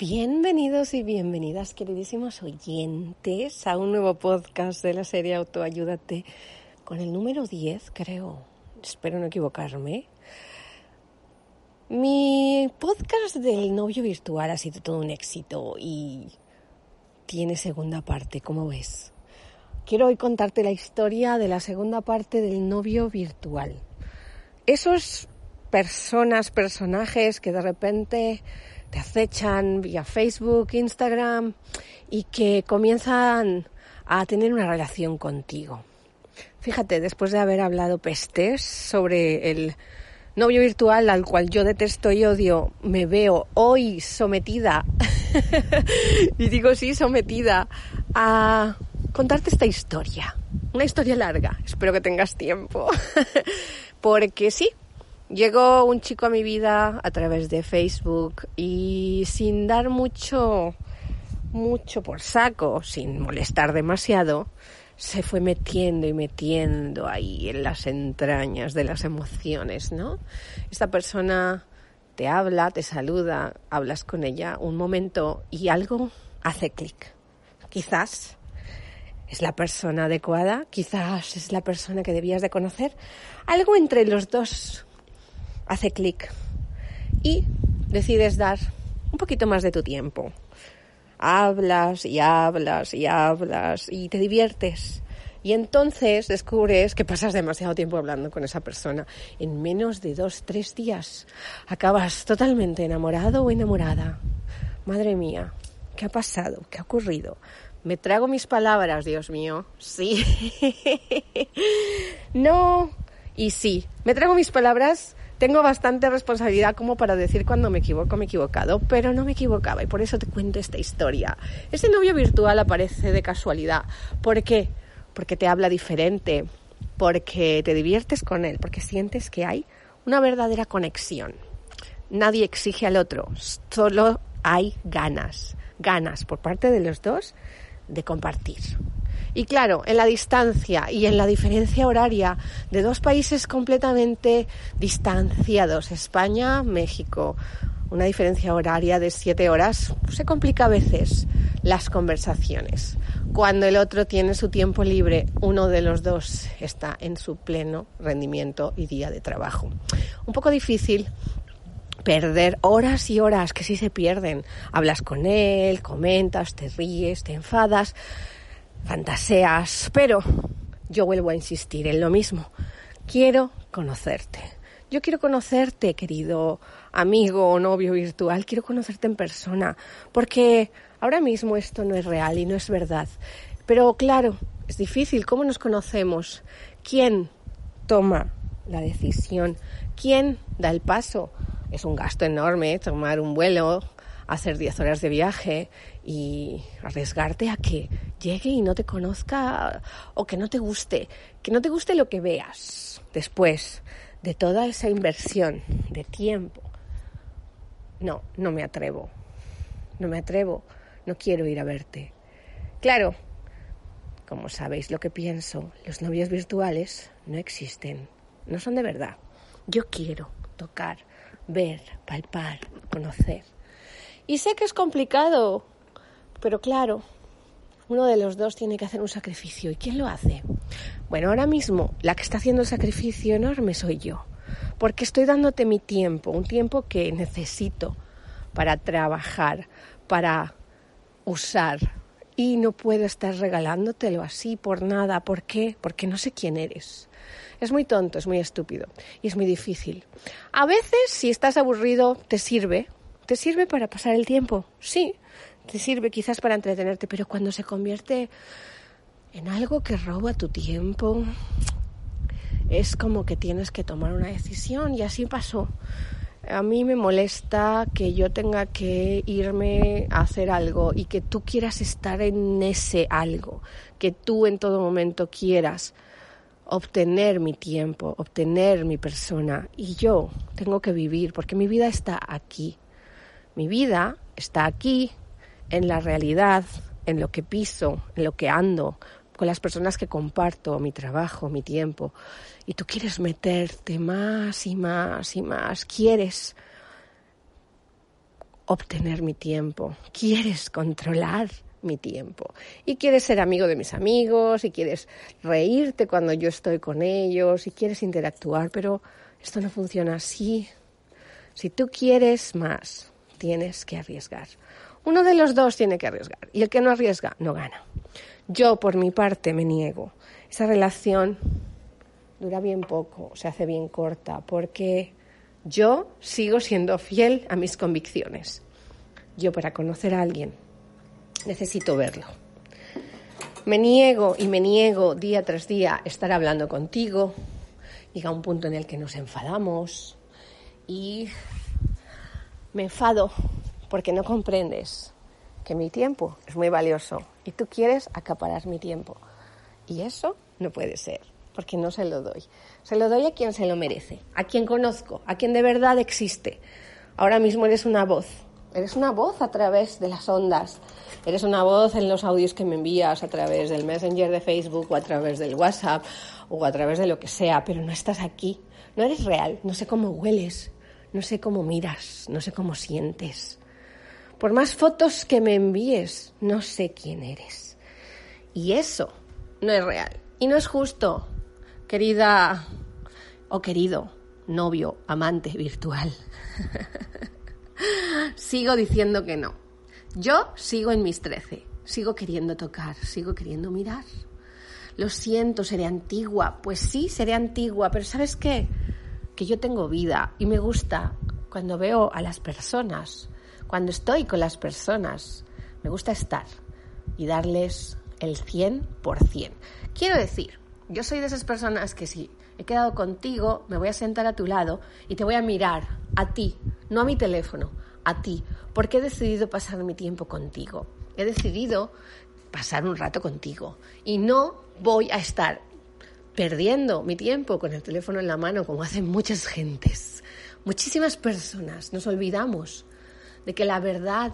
Bienvenidos y bienvenidas, queridísimos oyentes, a un nuevo podcast de la serie Autoayúdate con el número 10, creo. Espero no equivocarme. Mi podcast del novio virtual ha sido todo un éxito y tiene segunda parte, como ves. Quiero hoy contarte la historia de la segunda parte del novio virtual. Esos personas, personajes que de repente te acechan vía Facebook, Instagram y que comienzan a tener una relación contigo. Fíjate, después de haber hablado pestes sobre el novio virtual al cual yo detesto y odio, me veo hoy sometida, y digo sí, sometida a contarte esta historia. Una historia larga, espero que tengas tiempo. Porque sí, Llegó un chico a mi vida a través de Facebook y sin dar mucho, mucho por saco, sin molestar demasiado, se fue metiendo y metiendo ahí en las entrañas de las emociones, ¿no? Esta persona te habla, te saluda, hablas con ella un momento y algo hace clic. Quizás es la persona adecuada, quizás es la persona que debías de conocer. Algo entre los dos hace clic y decides dar un poquito más de tu tiempo. Hablas y hablas y hablas y te diviertes. Y entonces descubres que pasas demasiado tiempo hablando con esa persona. En menos de dos, tres días acabas totalmente enamorado o enamorada. Madre mía, ¿qué ha pasado? ¿Qué ha ocurrido? Me trago mis palabras, Dios mío. Sí. no. Y sí, me trago mis palabras tengo bastante responsabilidad como para decir cuando me equivoco, me he equivocado, pero no me equivocaba y por eso te cuento esta historia. Ese novio virtual aparece de casualidad. ¿Por qué? Porque te habla diferente, porque te diviertes con él, porque sientes que hay una verdadera conexión. Nadie exige al otro, solo hay ganas, ganas por parte de los dos de compartir. Y claro, en la distancia y en la diferencia horaria de dos países completamente distanciados, España, México, una diferencia horaria de siete horas, se complica a veces las conversaciones. Cuando el otro tiene su tiempo libre, uno de los dos está en su pleno rendimiento y día de trabajo. Un poco difícil perder horas y horas que sí se pierden. Hablas con él, comentas, te ríes, te enfadas, fantaseas, pero yo vuelvo a insistir en lo mismo. Quiero conocerte. Yo quiero conocerte, querido amigo o novio virtual, quiero conocerte en persona, porque ahora mismo esto no es real y no es verdad. Pero claro, es difícil. ¿Cómo nos conocemos? ¿Quién toma la decisión? ¿Quién da el paso? Es un gasto enorme tomar un vuelo, hacer 10 horas de viaje y arriesgarte a que llegue y no te conozca o que no te guste, que no te guste lo que veas después de toda esa inversión de tiempo. No, no me atrevo. No me atrevo. No quiero ir a verte. Claro, como sabéis lo que pienso, los novios virtuales no existen. No son de verdad. Yo quiero tocar, ver, palpar, conocer. Y sé que es complicado, pero claro, uno de los dos tiene que hacer un sacrificio. ¿Y quién lo hace? Bueno, ahora mismo la que está haciendo el sacrificio enorme soy yo, porque estoy dándote mi tiempo, un tiempo que necesito para trabajar, para usar. Y no puedo estar regalándotelo así por nada. ¿Por qué? Porque no sé quién eres. Es muy tonto, es muy estúpido y es muy difícil. A veces, si estás aburrido, te sirve ¿Te sirve para pasar el tiempo? Sí, te sirve quizás para entretenerte, pero cuando se convierte en algo que roba tu tiempo, es como que tienes que tomar una decisión y así pasó. A mí me molesta que yo tenga que irme a hacer algo y que tú quieras estar en ese algo, que tú en todo momento quieras obtener mi tiempo, obtener mi persona y yo tengo que vivir porque mi vida está aquí. Mi vida está aquí, en la realidad, en lo que piso, en lo que ando, con las personas que comparto mi trabajo, mi tiempo, y tú quieres meterte más y más y más, quieres obtener mi tiempo, quieres controlar mi tiempo y quieres ser amigo de mis amigos y quieres reírte cuando yo estoy con ellos y quieres interactuar, pero esto no funciona así. Si tú quieres más, tienes que arriesgar. Uno de los dos tiene que arriesgar y el que no arriesga no gana. Yo, por mi parte, me niego. Esa relación dura bien poco, se hace bien corta, porque yo sigo siendo fiel a mis convicciones. Yo, para conocer a alguien, necesito verlo. Me niego y me niego día tras día estar hablando contigo. Llega un punto en el que nos enfadamos y me enfado porque no comprendes que mi tiempo es muy valioso y tú quieres acaparar mi tiempo. Y eso no puede ser, porque no se lo doy. Se lo doy a quien se lo merece, a quien conozco, a quien de verdad existe. Ahora mismo eres una voz, eres una voz a través de las ondas, eres una voz en los audios que me envías a través del Messenger de Facebook o a través del WhatsApp o a través de lo que sea, pero no estás aquí, no eres real, no sé cómo hueles, no sé cómo miras, no sé cómo sientes. Por más fotos que me envíes, no sé quién eres. Y eso no es real. Y no es justo, querida o querido novio, amante virtual. sigo diciendo que no. Yo sigo en mis trece. Sigo queriendo tocar, sigo queriendo mirar. Lo siento, seré antigua. Pues sí, seré antigua, pero ¿sabes qué? Que yo tengo vida y me gusta cuando veo a las personas cuando estoy con las personas, me gusta estar y darles el 100%. Quiero decir, yo soy de esas personas que si he quedado contigo, me voy a sentar a tu lado y te voy a mirar a ti, no a mi teléfono, a ti, porque he decidido pasar mi tiempo contigo. He decidido pasar un rato contigo y no voy a estar perdiendo mi tiempo con el teléfono en la mano como hacen muchas gentes. Muchísimas personas nos olvidamos de que la verdad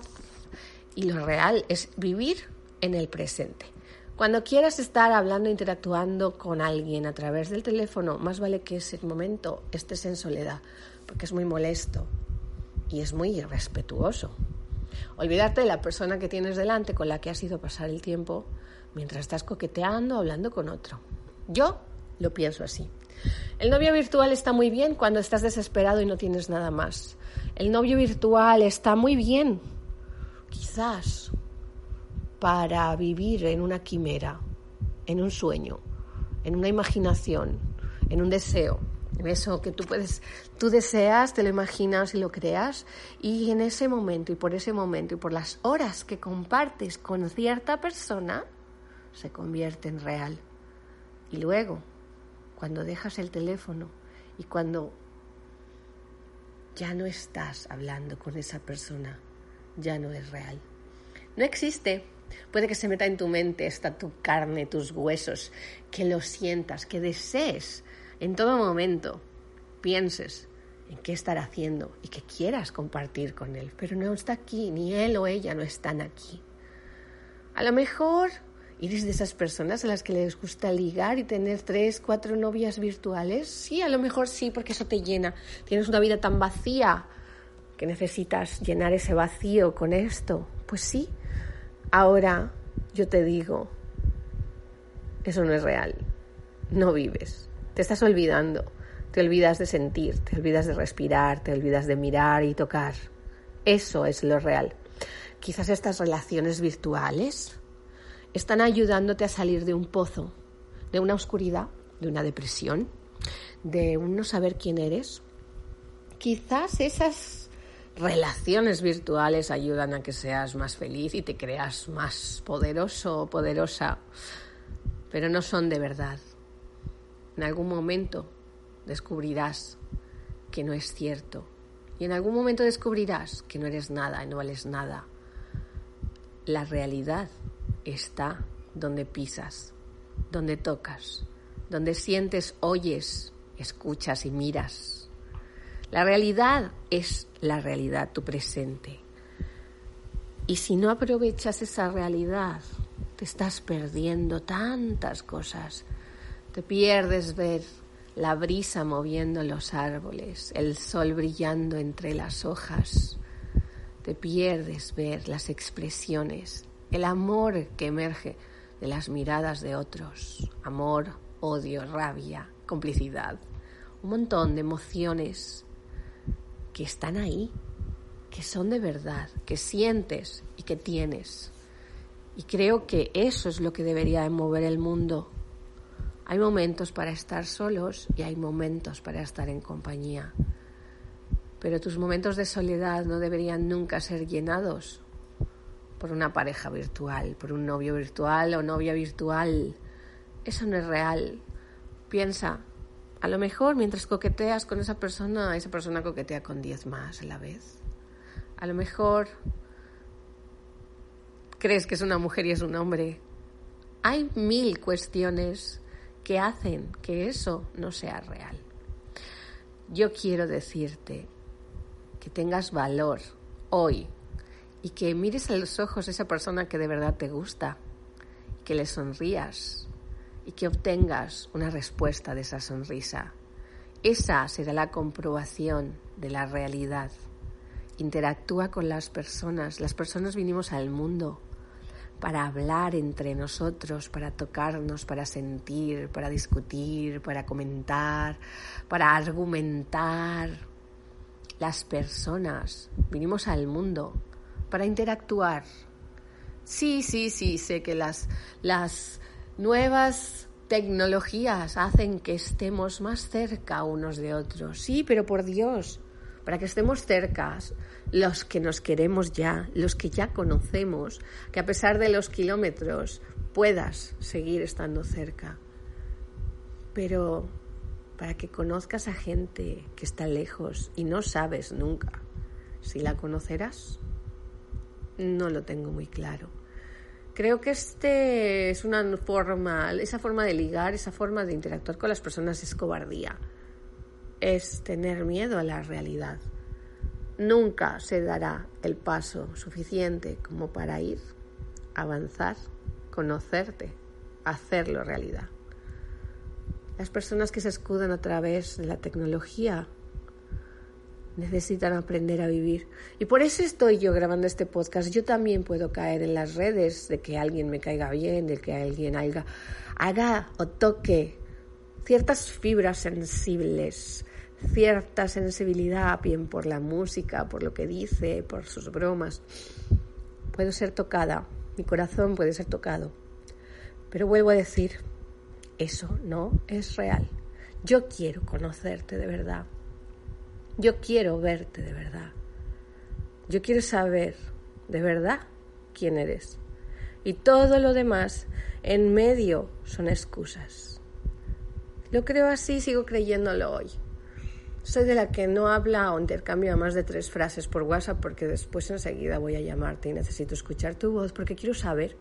y lo real es vivir en el presente. Cuando quieras estar hablando, interactuando con alguien a través del teléfono, más vale que ese momento estés en soledad, porque es muy molesto y es muy irrespetuoso. Olvidarte de la persona que tienes delante con la que has ido pasar el tiempo mientras estás coqueteando hablando con otro. Yo lo pienso así. El novio virtual está muy bien cuando estás desesperado y no tienes nada más. El novio virtual está muy bien, quizás, para vivir en una quimera, en un sueño, en una imaginación, en un deseo. Eso que tú puedes, tú deseas, te lo imaginas y lo creas, y en ese momento y por ese momento y por las horas que compartes con cierta persona, se convierte en real. Y luego, cuando dejas el teléfono y cuando ya no estás hablando con esa persona, ya no es real. No existe. Puede que se meta en tu mente, está tu carne, tus huesos, que lo sientas, que desees en todo momento, pienses en qué estar haciendo y que quieras compartir con él, pero no está aquí, ni él o ella no están aquí. A lo mejor ¿Eres de esas personas a las que les gusta ligar y tener tres, cuatro novias virtuales? Sí, a lo mejor sí, porque eso te llena. Tienes una vida tan vacía que necesitas llenar ese vacío con esto. Pues sí. Ahora yo te digo, eso no es real. No vives. Te estás olvidando. Te olvidas de sentir, te olvidas de respirar, te olvidas de mirar y tocar. Eso es lo real. Quizás estas relaciones virtuales están ayudándote a salir de un pozo, de una oscuridad, de una depresión, de un no saber quién eres. Quizás esas relaciones virtuales ayudan a que seas más feliz y te creas más poderoso o poderosa, pero no son de verdad. En algún momento descubrirás que no es cierto y en algún momento descubrirás que no eres nada y no vales nada. La realidad está donde pisas, donde tocas, donde sientes, oyes, escuchas y miras. La realidad es la realidad, tu presente. Y si no aprovechas esa realidad, te estás perdiendo tantas cosas. Te pierdes ver la brisa moviendo los árboles, el sol brillando entre las hojas. Te pierdes ver las expresiones, el amor que emerge de las miradas de otros. Amor, odio, rabia, complicidad. Un montón de emociones que están ahí, que son de verdad, que sientes y que tienes. Y creo que eso es lo que debería mover el mundo. Hay momentos para estar solos y hay momentos para estar en compañía. Pero tus momentos de soledad no deberían nunca ser llenados por una pareja virtual, por un novio virtual o novia virtual. Eso no es real. Piensa, a lo mejor mientras coqueteas con esa persona, esa persona coquetea con diez más a la vez. A lo mejor crees que es una mujer y es un hombre. Hay mil cuestiones que hacen que eso no sea real. Yo quiero decirte que tengas valor hoy y que mires a los ojos a esa persona que de verdad te gusta, que le sonrías y que obtengas una respuesta de esa sonrisa. Esa será la comprobación de la realidad. Interactúa con las personas. Las personas vinimos al mundo para hablar entre nosotros, para tocarnos, para sentir, para discutir, para comentar, para argumentar. Las personas vinimos al mundo para interactuar. Sí, sí, sí, sé que las, las nuevas tecnologías hacen que estemos más cerca unos de otros. Sí, pero por Dios, para que estemos cerca, los que nos queremos ya, los que ya conocemos, que a pesar de los kilómetros puedas seguir estando cerca. Pero para que conozcas a gente que está lejos y no sabes nunca si la conocerás, no lo tengo muy claro. Creo que este es una forma, esa forma de ligar, esa forma de interactuar con las personas es cobardía es tener miedo a la realidad. Nunca se dará el paso suficiente como para ir, avanzar, conocerte, hacerlo realidad. Las personas que se escudan a través de la tecnología necesitan aprender a vivir. Y por eso estoy yo grabando este podcast. Yo también puedo caer en las redes de que alguien me caiga bien, de que alguien haga, haga o toque ciertas fibras sensibles cierta sensibilidad, bien por la música, por lo que dice, por sus bromas. Puedo ser tocada, mi corazón puede ser tocado. Pero vuelvo a decir, eso no es real. Yo quiero conocerte de verdad. Yo quiero verte de verdad. Yo quiero saber de verdad quién eres. Y todo lo demás en medio son excusas. Lo creo así, sigo creyéndolo hoy. Soy de la que no habla o intercambia más de tres frases por WhatsApp porque después enseguida voy a llamarte y necesito escuchar tu voz porque quiero saber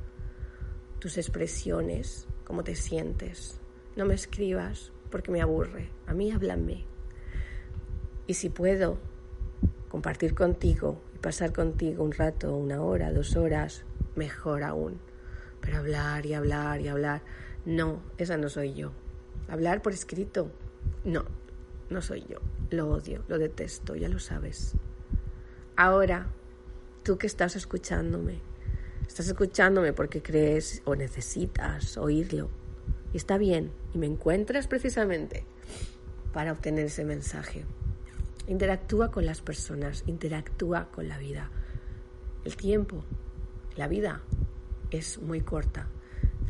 tus expresiones, cómo te sientes. No me escribas porque me aburre. A mí háblame. Y si puedo compartir contigo y pasar contigo un rato, una hora, dos horas, mejor aún. Pero hablar y hablar y hablar, no, esa no soy yo. Hablar por escrito, no, no soy yo. Lo odio, lo detesto, ya lo sabes. Ahora, tú que estás escuchándome, estás escuchándome porque crees o necesitas oírlo. Y está bien, y me encuentras precisamente para obtener ese mensaje. Interactúa con las personas, interactúa con la vida. El tiempo, la vida es muy corta.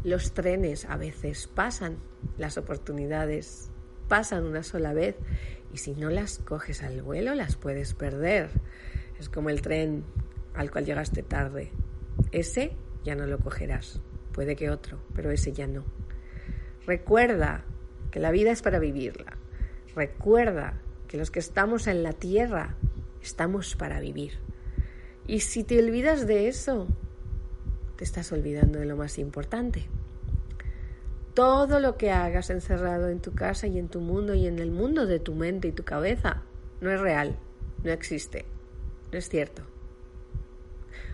Los trenes a veces pasan, las oportunidades pasan una sola vez y si no las coges al vuelo las puedes perder. Es como el tren al cual llegaste tarde. Ese ya no lo cogerás. Puede que otro, pero ese ya no. Recuerda que la vida es para vivirla. Recuerda que los que estamos en la tierra estamos para vivir. Y si te olvidas de eso, te estás olvidando de lo más importante. Todo lo que hagas encerrado en tu casa y en tu mundo y en el mundo de tu mente y tu cabeza no es real, no existe, no es cierto.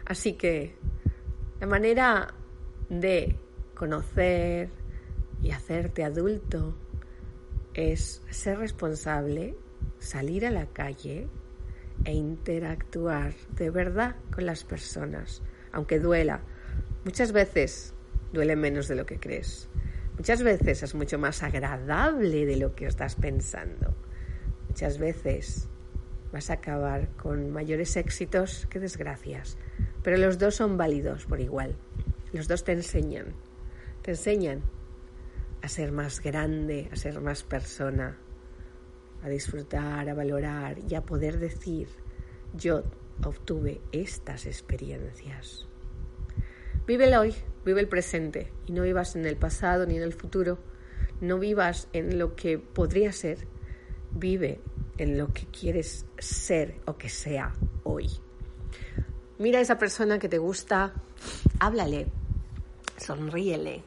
Así que la manera de conocer y hacerte adulto es ser responsable, salir a la calle e interactuar de verdad con las personas, aunque duela. Muchas veces duele menos de lo que crees. Muchas veces es mucho más agradable de lo que estás pensando. Muchas veces vas a acabar con mayores éxitos que desgracias, pero los dos son válidos por igual. Los dos te enseñan, te enseñan a ser más grande, a ser más persona, a disfrutar, a valorar y a poder decir, yo obtuve estas experiencias. Vive el hoy, vive el presente y no vivas en el pasado ni en el futuro, no vivas en lo que podría ser, vive en lo que quieres ser o que sea hoy. Mira a esa persona que te gusta, háblale, sonríele.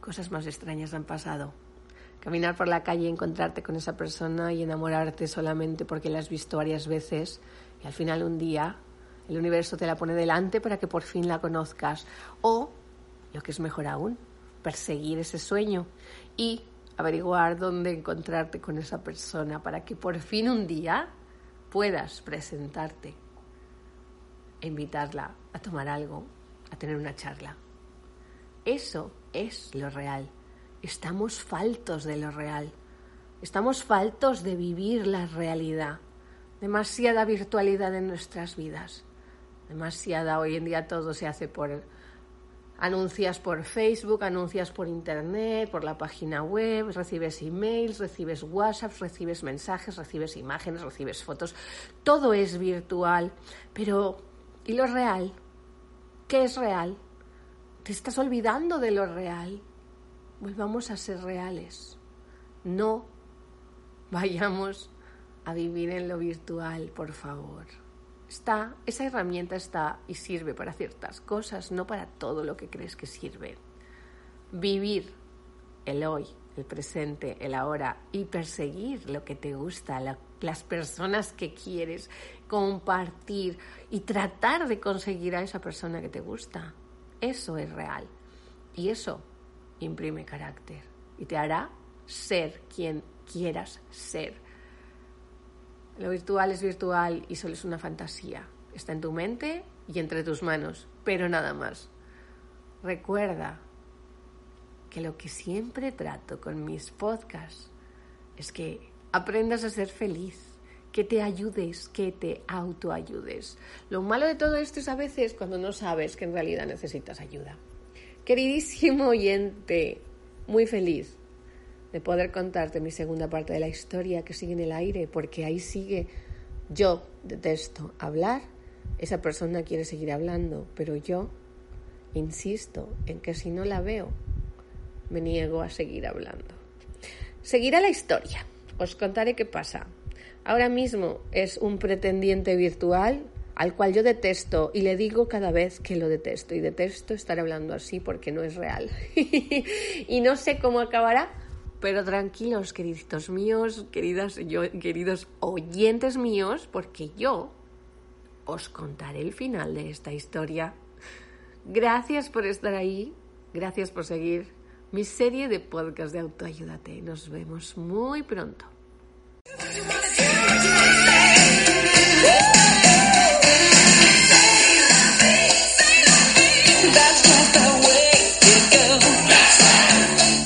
Cosas más extrañas han pasado. Caminar por la calle y encontrarte con esa persona y enamorarte solamente porque la has visto varias veces y al final un día el universo te la pone delante para que por fin la conozcas. O, lo que es mejor aún, perseguir ese sueño y averiguar dónde encontrarte con esa persona para que por fin un día puedas presentarte e invitarla a tomar algo, a tener una charla. Eso es lo real. Estamos faltos de lo real. Estamos faltos de vivir la realidad. Demasiada virtualidad en nuestras vidas. Demasiada. Hoy en día todo se hace por anuncias por Facebook, anuncias por Internet, por la página web, recibes emails, recibes WhatsApp, recibes mensajes, recibes imágenes, recibes fotos. Todo es virtual. Pero, ¿y lo real? ¿Qué es real? Te estás olvidando de lo real. Volvamos a ser reales. No vayamos a vivir en lo virtual, por favor. Está, esa herramienta está y sirve para ciertas cosas, no para todo lo que crees que sirve. Vivir el hoy, el presente, el ahora y perseguir lo que te gusta, las personas que quieres, compartir y tratar de conseguir a esa persona que te gusta. Eso es real. Y eso imprime carácter y te hará ser quien quieras ser. Lo virtual es virtual y solo es una fantasía. Está en tu mente y entre tus manos, pero nada más. Recuerda que lo que siempre trato con mis podcasts es que aprendas a ser feliz, que te ayudes, que te autoayudes. Lo malo de todo esto es a veces cuando no sabes que en realidad necesitas ayuda. Queridísimo oyente, muy feliz de poder contarte mi segunda parte de la historia que sigue en el aire, porque ahí sigue. Yo detesto hablar, esa persona quiere seguir hablando, pero yo insisto en que si no la veo, me niego a seguir hablando. Seguirá la historia. Os contaré qué pasa. Ahora mismo es un pretendiente virtual al cual yo detesto y le digo cada vez que lo detesto y detesto estar hablando así porque no es real. y no sé cómo acabará, pero tranquilos, queridos míos, queridas, queridos oyentes míos, porque yo os contaré el final de esta historia. Gracias por estar ahí, gracias por seguir mi serie de podcast de autoayúdate. Nos vemos muy pronto. That's the way it goes.